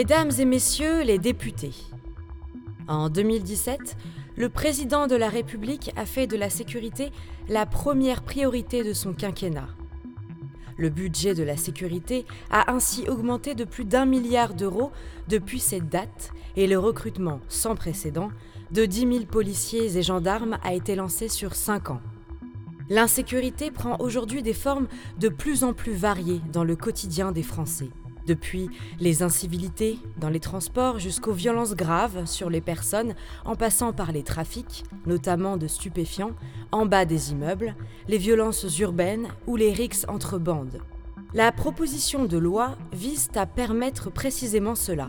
Mesdames et messieurs les députés, en 2017, le président de la République a fait de la sécurité la première priorité de son quinquennat. Le budget de la sécurité a ainsi augmenté de plus d'un milliard d'euros depuis cette date et le recrutement sans précédent de 10 000 policiers et gendarmes a été lancé sur 5 ans. L'insécurité prend aujourd'hui des formes de plus en plus variées dans le quotidien des Français. Depuis les incivilités dans les transports jusqu'aux violences graves sur les personnes, en passant par les trafics, notamment de stupéfiants, en bas des immeubles, les violences urbaines ou les rixes entre bandes. La proposition de loi vise à permettre précisément cela.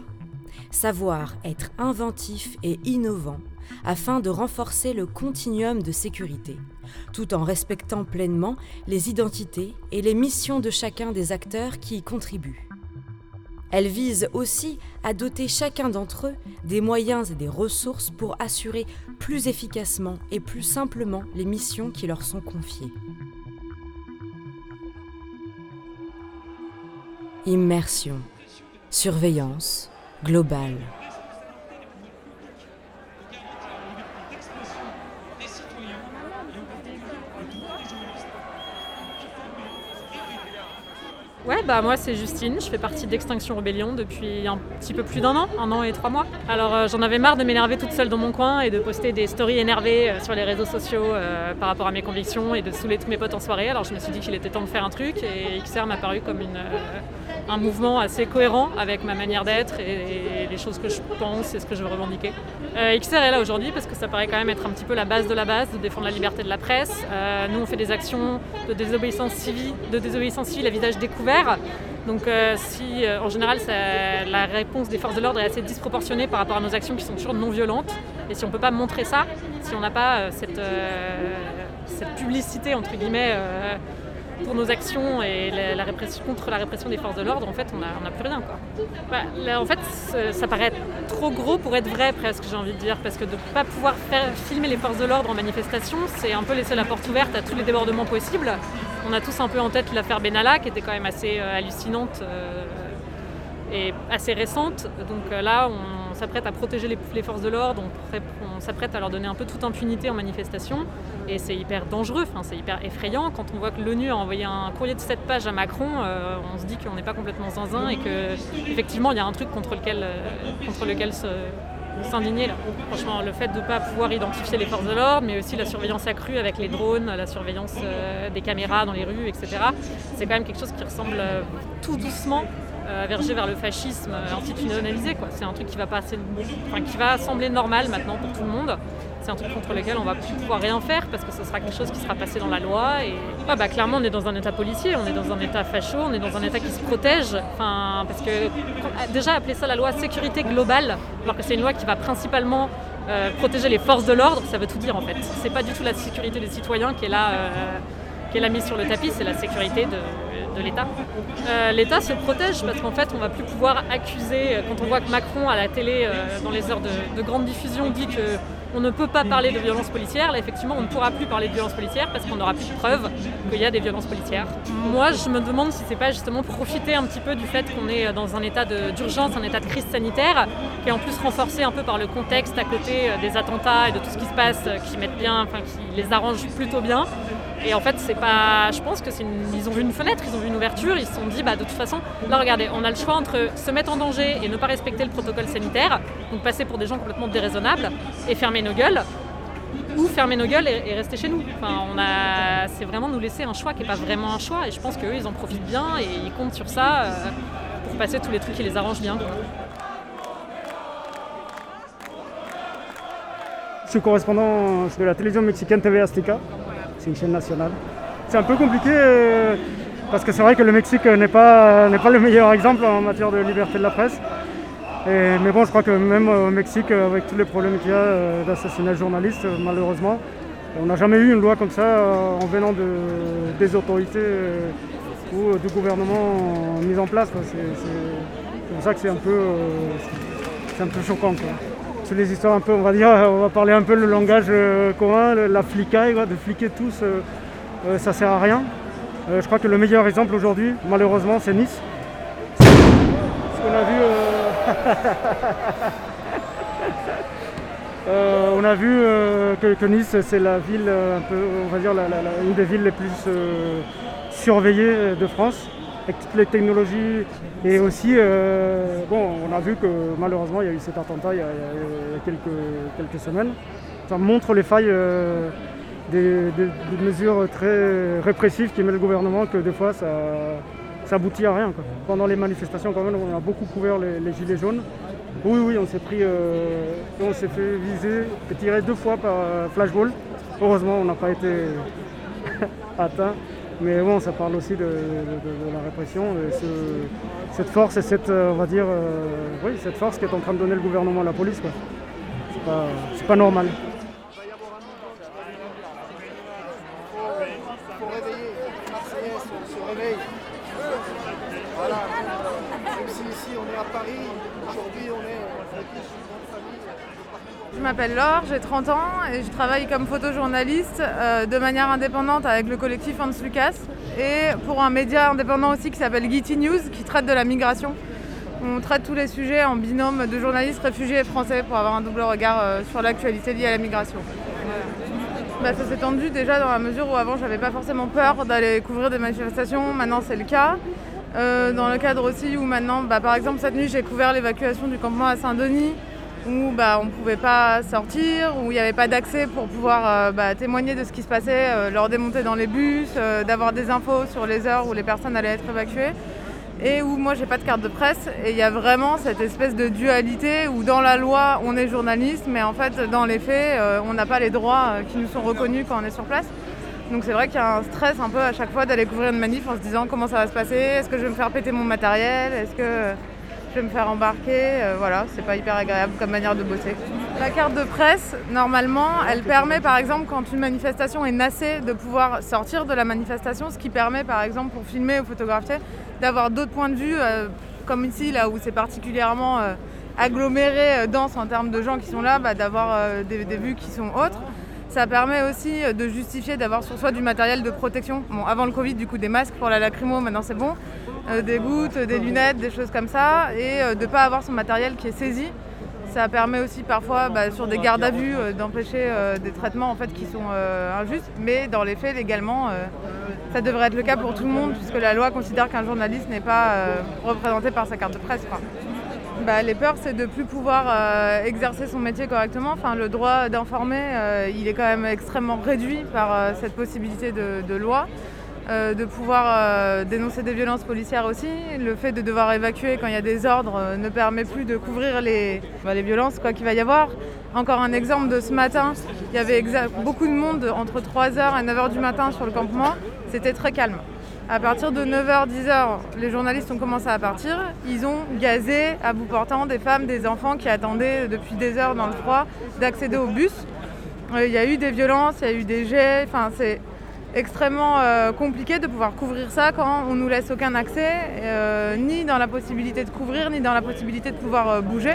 Savoir être inventif et innovant afin de renforcer le continuum de sécurité, tout en respectant pleinement les identités et les missions de chacun des acteurs qui y contribuent. Elle vise aussi à doter chacun d'entre eux des moyens et des ressources pour assurer plus efficacement et plus simplement les missions qui leur sont confiées. Immersion, surveillance, globale. Bah moi c'est Justine, je fais partie d'Extinction Rebellion depuis un petit peu plus d'un an, un an et trois mois. Alors euh, j'en avais marre de m'énerver toute seule dans mon coin et de poster des stories énervées euh, sur les réseaux sociaux euh, par rapport à mes convictions et de saouler tous mes potes en soirée. Alors je me suis dit qu'il était temps de faire un truc et XR m'a paru comme une, un mouvement assez cohérent avec ma manière d'être et, les choses que je pense et ce que je veux revendiquer. XR est là aujourd'hui parce que ça paraît quand même être un petit peu la base de la base, de défendre la liberté de la presse. nous on fait des actions de désobéissance civile, de désobéissance civile à visage découvert donc euh, si euh, en général la réponse des forces de l'ordre est assez disproportionnée par rapport à nos actions qui sont toujours non violentes, et si on ne peut pas montrer ça, si on n'a pas euh, cette, publicité entre guillemets pour nos actions et la, répression, contre la répression des forces de l'ordre, en fait, on n'a plus rien. Quoi. Bah, en fait, ça paraît trop gros pour être vrai, presque, j'ai envie de dire, parce que de ne pas pouvoir filmer les forces de l'ordre en manifestation, c'est un peu laisser la porte ouverte à tous les débordements possibles. On a tous un peu en tête l'affaire Benalla, qui était quand même assez euh, hallucinante euh, et assez récente. Donc euh, là, on s'apprête à protéger les, forces de l'ordre, on, s'apprête à leur donner un peu toute impunité en manifestation. Et c'est hyper dangereux, c'est hyper effrayant. Quand on voit que l'ONU a envoyé un courrier de 7 pages à Macron, euh, on se dit qu'on n'est pas complètement zinzin et qu'effectivement il y a un truc contre lequel, euh, s'indigner Franchement, le fait de ne pas pouvoir identifier les forces de l'ordre, mais aussi la surveillance accrue avec les drones, la surveillance euh, des caméras dans les rues, etc. C'est quand même quelque chose qui ressemble tout doucement euh, verger vers le fascisme euh, institutionnalisé. C'est un truc qui va, passer, qui va sembler normal maintenant pour tout le monde. C'est un truc contre lequel on va plus pouvoir rien faire parce que ce sera quelque chose qui sera passé dans la loi. Et bah, clairement, on est dans un état policier, on est dans un état facho, on est dans un état qui se protège. Enfin, parce que déjà appeler ça la loi sécurité globale, alors que c'est une loi qui va principalement euh, protéger les forces de l'ordre, ça veut tout dire en fait. C'est pas du tout la sécurité des citoyens qui est là, qui est là mise sur le tapis, c'est la sécurité de, l'État. Euh, L'État se protège parce qu'en fait, on va plus pouvoir accuser, euh, quand on voit que Macron à la télé, euh, dans les heures de, grande diffusion, dit qu'on ne peut pas parler de violence policière, là effectivement on ne pourra plus parler de violence policière parce qu'on n'aura plus de preuves qu'il y a des violences policières. Moi je me demande si c'est pas justement profiter un petit peu du fait qu'on est dans un état d'urgence, un état de crise sanitaire, qui est en plus renforcé un peu par le contexte à côté des attentats et de tout ce qui se passe, qui mettent bien, enfin qui les arrange plutôt bien. Et en fait, c'est pas. Je pense que ils ont vu une fenêtre, ils ont vu une ouverture, ils se sont dit, bah de toute façon, là regardez, on a le choix entre se mettre en danger et ne pas respecter le protocole sanitaire, donc passer pour des gens complètement déraisonnables et fermer nos gueules, ou fermer nos gueules et, rester chez nous. Enfin, on a, c'est vraiment nous laisser un choix qui n'est pas vraiment un choix, et je pense qu'eux, ils en profitent bien et ils comptent sur ça euh, pour passer tous les trucs qui les arrangent bien. Je suis correspondant de la télévision mexicaine TV Azteca c'est une chaîne nationale. C'est un peu compliqué euh, parce que c'est vrai que le Mexique n'est pas, pas le meilleur exemple en matière de liberté de la presse. Mais bon, je crois que même au Mexique, avec tous les problèmes qu'il y a euh, d'assassinat de journalistes, malheureusement, on n'a jamais eu une loi comme ça euh, en venant des autorités ou du gouvernement mis en place. C'est pour ça que c'est un peu, un peu choquant les histoires un peu, on va dire, on va parler un peu le langage euh, commun, la flicaille, de fliquer tous, euh, euh, ça sert à rien. je crois que le meilleur exemple aujourd'hui, malheureusement, c'est Nice. Ce qu'on a vu Euh, on a vu euh, que, Nice, c'est la ville, euh, un peu, on va dire, une des villes les plus surveillées de France, avec toutes les technologies. Et aussi, on a vu que malheureusement, il y a eu cet attentat il y a, quelques, semaines. Ça montre les failles des, mesures très répressives qui met le gouvernement, que des fois, ça, aboutit à rien. Pendant les manifestations, quand même, on a beaucoup couvert les gilets jaunes. Oui, oui, on s'est pris, euh, on s'est fait viser tirer deux fois par euh, flashball. Heureusement, on n'a pas été atteint. Mais bon, ça parle aussi de, la répression, cette force et cette, euh, on va dire, oui, cette force qui est en train de donner le gouvernement à la police. C'est pas normal. Je m'appelle Laure, j'ai 30 ans et je travaille comme photojournaliste euh, de manière indépendante avec le collectif Hans Lucas et pour un média indépendant aussi qui s'appelle Getty News qui traite de la migration. On traite tous les sujets en binôme de journalistes réfugiés et français pour avoir un double regard euh, sur l'actualité liée à la migration. Bah, ça s'est tendu déjà dans la mesure où avant j'avais pas forcément peur d'aller couvrir des manifestations, maintenant c'est le cas. Euh, dans le cadre aussi où maintenant, bah, par exemple cette nuit j'ai couvert l'évacuation du campement à Saint-Denis où bah, on ne pouvait pas sortir, où il n'y avait pas d'accès pour pouvoir euh, bah, témoigner de ce qui se passait euh, lors des montées dans les bus, d'avoir des infos sur les heures où les personnes allaient être évacuées. Et où moi j'ai pas de carte de presse et il y a vraiment cette espèce de dualité où dans la loi on est journaliste mais en fait dans les faits on n'a pas les droits qui nous sont reconnus quand on est sur place. Donc c'est vrai qu'il y a un stress un peu à chaque fois d'aller couvrir une manif en se disant comment ça va se passer, est-ce que je vais me faire péter mon matériel, est-ce que je vais me faire embarquer, euh, voilà, c'est pas hyper agréable comme manière de bosser. La carte de presse, normalement, elle permet par exemple quand une manifestation est nassée de pouvoir sortir de la manifestation, ce qui permet par exemple pour filmer ou photographier d'avoir d'autres points de vue, euh, comme ici là où c'est particulièrement euh, aggloméré, dense en termes de gens qui sont là, bah, d'avoir des, des vues qui sont autres. Ça permet aussi euh, de justifier d'avoir sur soi du matériel de protection. Bon, avant le Covid, du coup, des masques pour la lacrymo, maintenant c'est bon. Euh, des gouttes, des lunettes, des choses comme ça. Et euh, de ne pas avoir son matériel qui est saisi. Ça permet aussi parfois, bah, sur des gardes à vue, d'empêcher des traitements en fait, qui sont injustes. Mais dans les faits, légalement, ça devrait être le cas pour tout le monde, puisque la loi considère qu'un journaliste n'est pas représenté par sa carte de presse. Bah, les peurs, c'est de ne plus pouvoir euh, exercer son métier correctement. Le droit d'informer, euh, il est quand même extrêmement réduit par euh, cette possibilité de, loi. de pouvoir dénoncer des violences policières aussi. Le fait de devoir évacuer quand il y a des ordres ne permet plus de couvrir les, bah, les violences qu'il va y avoir. Encore un exemple de ce matin, il y avait beaucoup de monde entre 3h et 9h du matin sur le campement. C'était très calme. À partir de 9h, 10h, les journalistes ont commencé à partir. Ils ont gazé à bout portant des femmes, des enfants qui attendaient depuis des heures dans le froid d'accéder au bus. Euh, il y a eu des violences, il y a eu des jets. Enfin, c'est extrêmement euh, compliqué de pouvoir couvrir ça quand on nous laisse aucun accès, euh, ni dans la possibilité de couvrir, ni dans la possibilité de pouvoir bouger.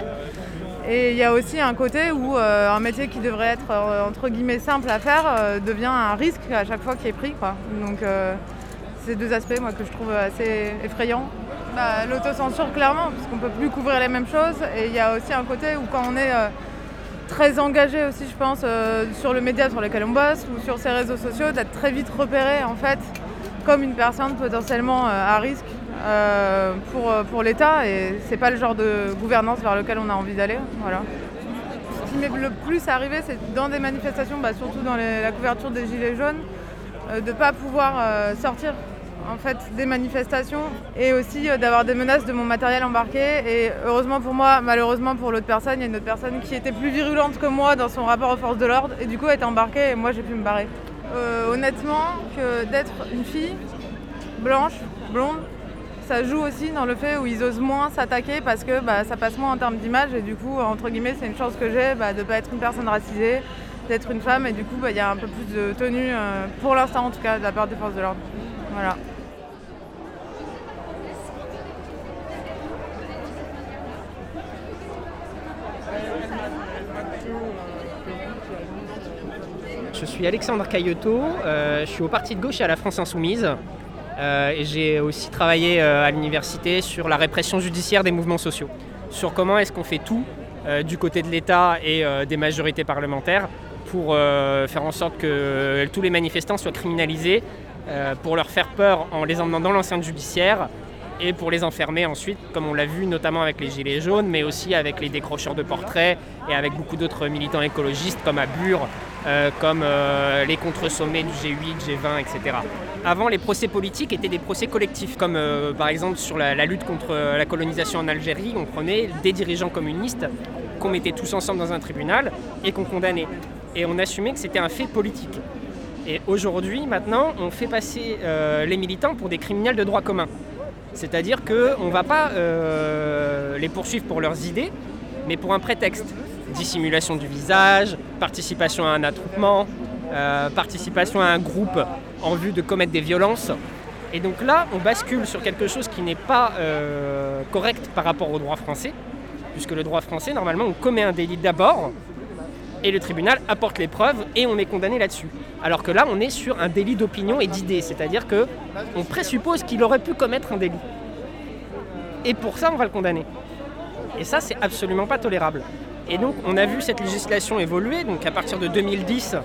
Et il y a aussi un côté où un métier qui devrait être entre guillemets simple à faire devient un risque à chaque fois qui est pris. Quoi. Donc ces deux aspects moi, que je trouve assez effrayants. Bah, l'autocensure clairement, parce qu'on ne peut plus couvrir les mêmes choses. Et il y a aussi un côté où quand on est euh, très engagé aussi, je pense, euh, sur le média sur lequel on bosse ou sur ces réseaux sociaux, d'être très vite repéré en fait comme une personne potentiellement euh, à risque pour, pour l'État. Et c'est pas le genre de gouvernance vers lequel on a envie d'aller. Voilà. Ce qui m'est le plus arrivé, c'est dans des manifestations, bah, surtout dans la couverture des Gilets jaunes, de ne pas pouvoir sortir en fait des manifestations et aussi euh, d'avoir des menaces de mon matériel embarqué. Et heureusement pour moi, malheureusement pour l'autre personne, il y a une autre personne qui était plus virulente que moi dans son rapport aux forces de l'ordre et du coup a été embarquée et moi j'ai pu me barrer. Euh, honnêtement, que d'être une fille blanche, blonde, ça joue aussi dans le fait où ils osent moins s'attaquer parce que bah, ça passe moins en termes d'image et du coup, entre guillemets, c'est une chance que j'ai bah, de ne pas être une personne racisée, d'être une femme et du coup, bah, il y a un peu plus de tenue, euh, pour l'instant en tout cas, de la part des forces de l'ordre. Voilà. Je suis Alexandre Caillotot, euh, je suis au parti de gauche et à la France Insoumise. Euh, et j'ai aussi travaillé euh, à l'université sur la répression judiciaire des mouvements sociaux, sur comment est-ce qu'on fait tout du côté de l'État et des majorités parlementaires pour faire en sorte que tous les manifestants soient criminalisés, pour leur faire peur en les emmenant dans l'enceinte judiciaire et pour les enfermer ensuite, comme on l'a vu notamment avec les Gilets jaunes, mais aussi avec les décrocheurs de portraits et avec beaucoup d'autres militants écologistes comme à Bure, euh, comme euh, les contre-sommets du G8, G20, etc. Avant, les procès politiques étaient des procès collectifs, comme euh, par exemple sur la, lutte contre la colonisation en Algérie, on prenait des dirigeants communistes qu'on mettait tous ensemble dans un tribunal et qu'on condamnait. Et on assumait que c'était un fait politique. Et aujourd'hui, maintenant, on fait passer les militants pour des criminels de droit commun. C'est-à-dire qu'on ne va pas euh, les poursuivre pour leurs idées, mais pour un prétexte. Dissimulation du visage, participation à un attroupement, euh, participation à un groupe en vue de commettre des violences. Et donc là, on bascule sur quelque chose qui n'est pas euh, correct par rapport au droit français, puisque le droit français, normalement, on commet un délit d'abord, et le tribunal apporte les preuves et on est condamné là-dessus. Alors que là, on est sur un délit d'opinion et d'idée, c'est-à-dire que on présuppose qu'il aurait pu commettre un délit. Et pour ça, on va le condamner. Et ça, c'est absolument pas tolérable. Et donc, on a vu cette législation évoluer, donc à partir de 2010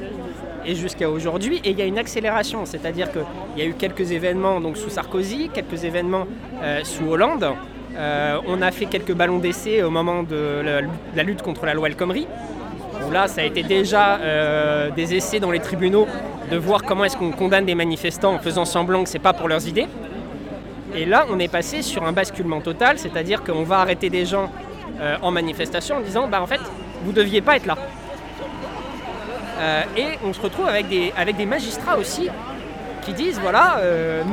et jusqu'à aujourd'hui, et il y a une accélération, c'est-à-dire qu'il y a eu quelques événements donc sous Sarkozy, quelques événements euh, sous Hollande. Euh, on a fait quelques ballons d'essai au moment de la, lutte contre la loi El Khomri, là, ça a été déjà euh, des essais dans les tribunaux de voir comment est-ce qu'on condamne des manifestants en faisant semblant que ce n'est pas pour leurs idées. Et là, on est passé sur un basculement total, c'est-à-dire qu'on va arrêter des gens euh, en manifestation en disant, bah en fait, vous deviez pas être là. Euh, et on se retrouve avec des magistrats aussi qui disent, voilà,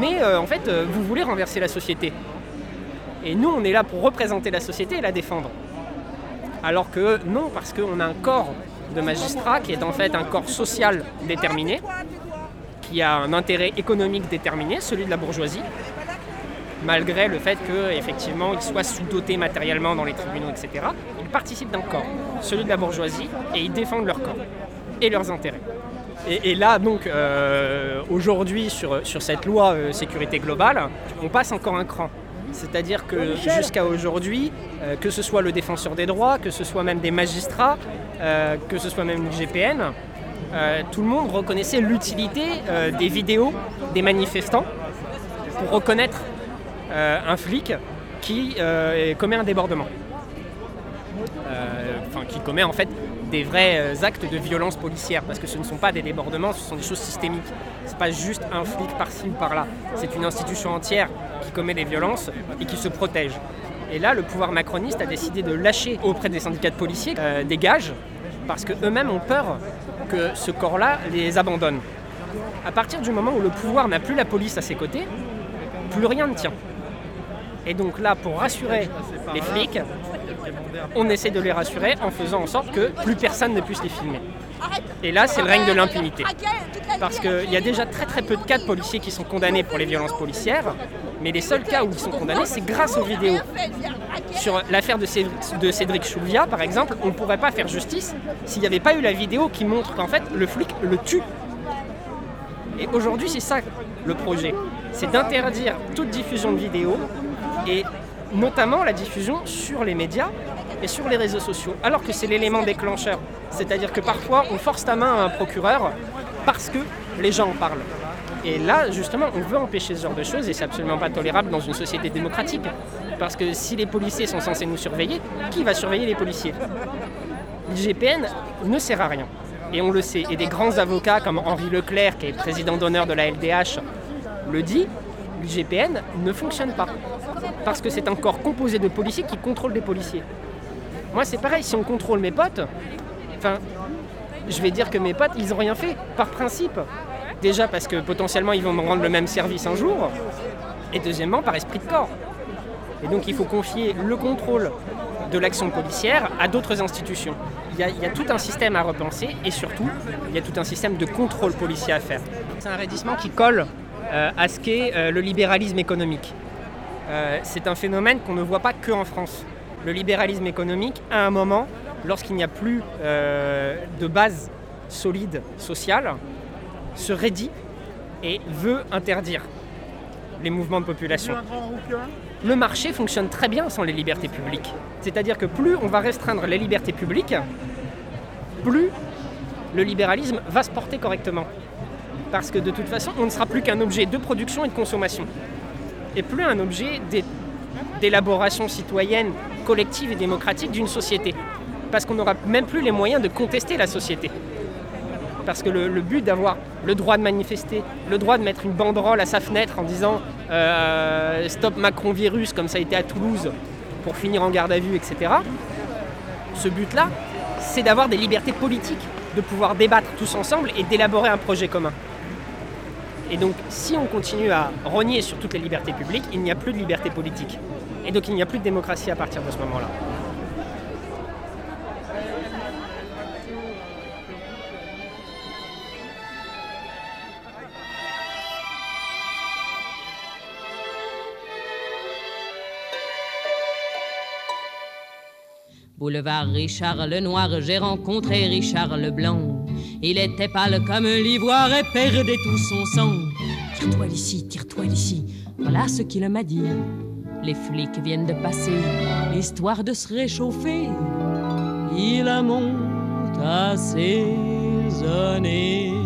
mais en fait, vous voulez renverser la société. Et nous, on est là pour représenter la société et la défendre. Alors que non, parce qu'on a un corps de magistrats qui est en fait un corps social déterminé, qui a un intérêt économique déterminé, celui de la bourgeoisie, malgré le fait qu'effectivement ils soient sous-dotés matériellement dans les tribunaux, etc. Ils participent d'un corps, celui de la bourgeoisie, et ils défendent leur corps et leurs intérêts. Et, là, donc, euh, aujourd'hui, sur, cette loi euh, sécurité globale, on passe encore un cran. C'est-à-dire que jusqu'à aujourd'hui, euh, que ce soit le défenseur des droits, que ce soit même des magistrats, euh, que ce soit même l'IGPN, euh, tout le monde reconnaissait l'utilité des vidéos des manifestants pour reconnaître un flic qui commet un débordement. Enfin, qui commet en fait des vrais actes de violence policière, parce que ce ne sont pas des débordements, ce sont des choses systémiques. Ce n'est pas juste un flic par-ci ou par-là. C'est une institution entière qui commet des violences et qui se protège. Et là, le pouvoir macroniste a décidé de lâcher auprès des syndicats de policiers euh, des gages, parce qu'eux-mêmes ont peur que ce corps-là les abandonne. À partir du moment où le pouvoir n'a plus la police à ses côtés, plus rien ne tient. Et donc là, pour rassurer les flics, on essaie de les rassurer en faisant en sorte que plus personne ne puisse les filmer. Et là, c'est le règne de l'impunité. Parce qu'il y a déjà très très peu de cas de policiers qui sont condamnés pour les violences policières, mais les seuls cas où ils sont condamnés, c'est grâce aux vidéos. Sur l'affaire de Cédric Chouvia, par exemple, on ne pourrait pas faire justice s'il n'y avait pas eu la vidéo qui montre qu'en fait, le flic le tue. Et aujourd'hui, c'est ça le projet. C'est d'interdire toute diffusion de vidéos et notamment la diffusion sur les médias et sur les réseaux sociaux, alors que c'est l'élément déclencheur. C'est-à-dire que parfois on force ta main à un procureur parce que les gens en parlent. Et là, justement, on veut empêcher ce genre de choses et c'est absolument pas tolérable dans une société démocratique. Parce que si les policiers sont censés nous surveiller, qui va surveiller les policiers? L'IGPN ne sert à rien. Et on le sait. Et des grands avocats comme Henri Leclerc, qui est président d'honneur de la LDH, le dit, l'IGPN ne fonctionne pas. Parce que c'est un corps composé de policiers qui contrôlent des policiers. Moi, c'est pareil, si on contrôle mes potes, enfin, je vais dire que mes potes, ils n'ont rien fait, par principe. Déjà parce que potentiellement, ils vont me rendre le même service un jour. Et deuxièmement, par esprit de corps. Et donc, il faut confier le contrôle de l'action policière à d'autres institutions. Il y, a, tout un système à repenser et surtout, il y a tout un système de contrôle policier à faire. C'est un raidissement qui colle euh, à ce qu'est euh, le libéralisme économique. Euh, c'est un phénomène qu'on ne voit pas que en France. Le libéralisme économique, à un moment, lorsqu'il n'y a plus de base solide sociale, se raidit et veut interdire. les mouvements de population. Le marché fonctionne très bien sans les libertés publiques. C'est-à-dire que plus on va restreindre les libertés publiques, plus le libéralisme va se porter correctement. Parce que de toute façon, on ne sera plus qu'un objet de production et de consommation. Et plus un objet d'élaboration citoyenne, collective et démocratique d'une société. Parce qu'on n'aura même plus les moyens de contester la société. Parce que le, but d'avoir le droit de manifester, le droit de mettre une banderole à sa fenêtre en disant euh, Stop Macron virus, comme ça a été à Toulouse, pour finir en garde à vue, etc. Ce but-là, c'est d'avoir des libertés politiques, de pouvoir débattre tous ensemble et d'élaborer un projet commun. Et donc, si on continue à rogner sur toutes les libertés publiques, il n'y a plus de liberté politique. Et donc, il n'y a plus de démocratie à partir de ce moment-là. Boulevard Richard le Noir, j'ai rencontré Richard le Blanc. Il était pâle comme l'ivoire et perdait tout son sang. Tire-toi d'ici, tire-toi d'ici. Voilà ce qu'il m'a dit. Les flics viennent de passer, histoire de se réchauffer. Il a monte à ses années.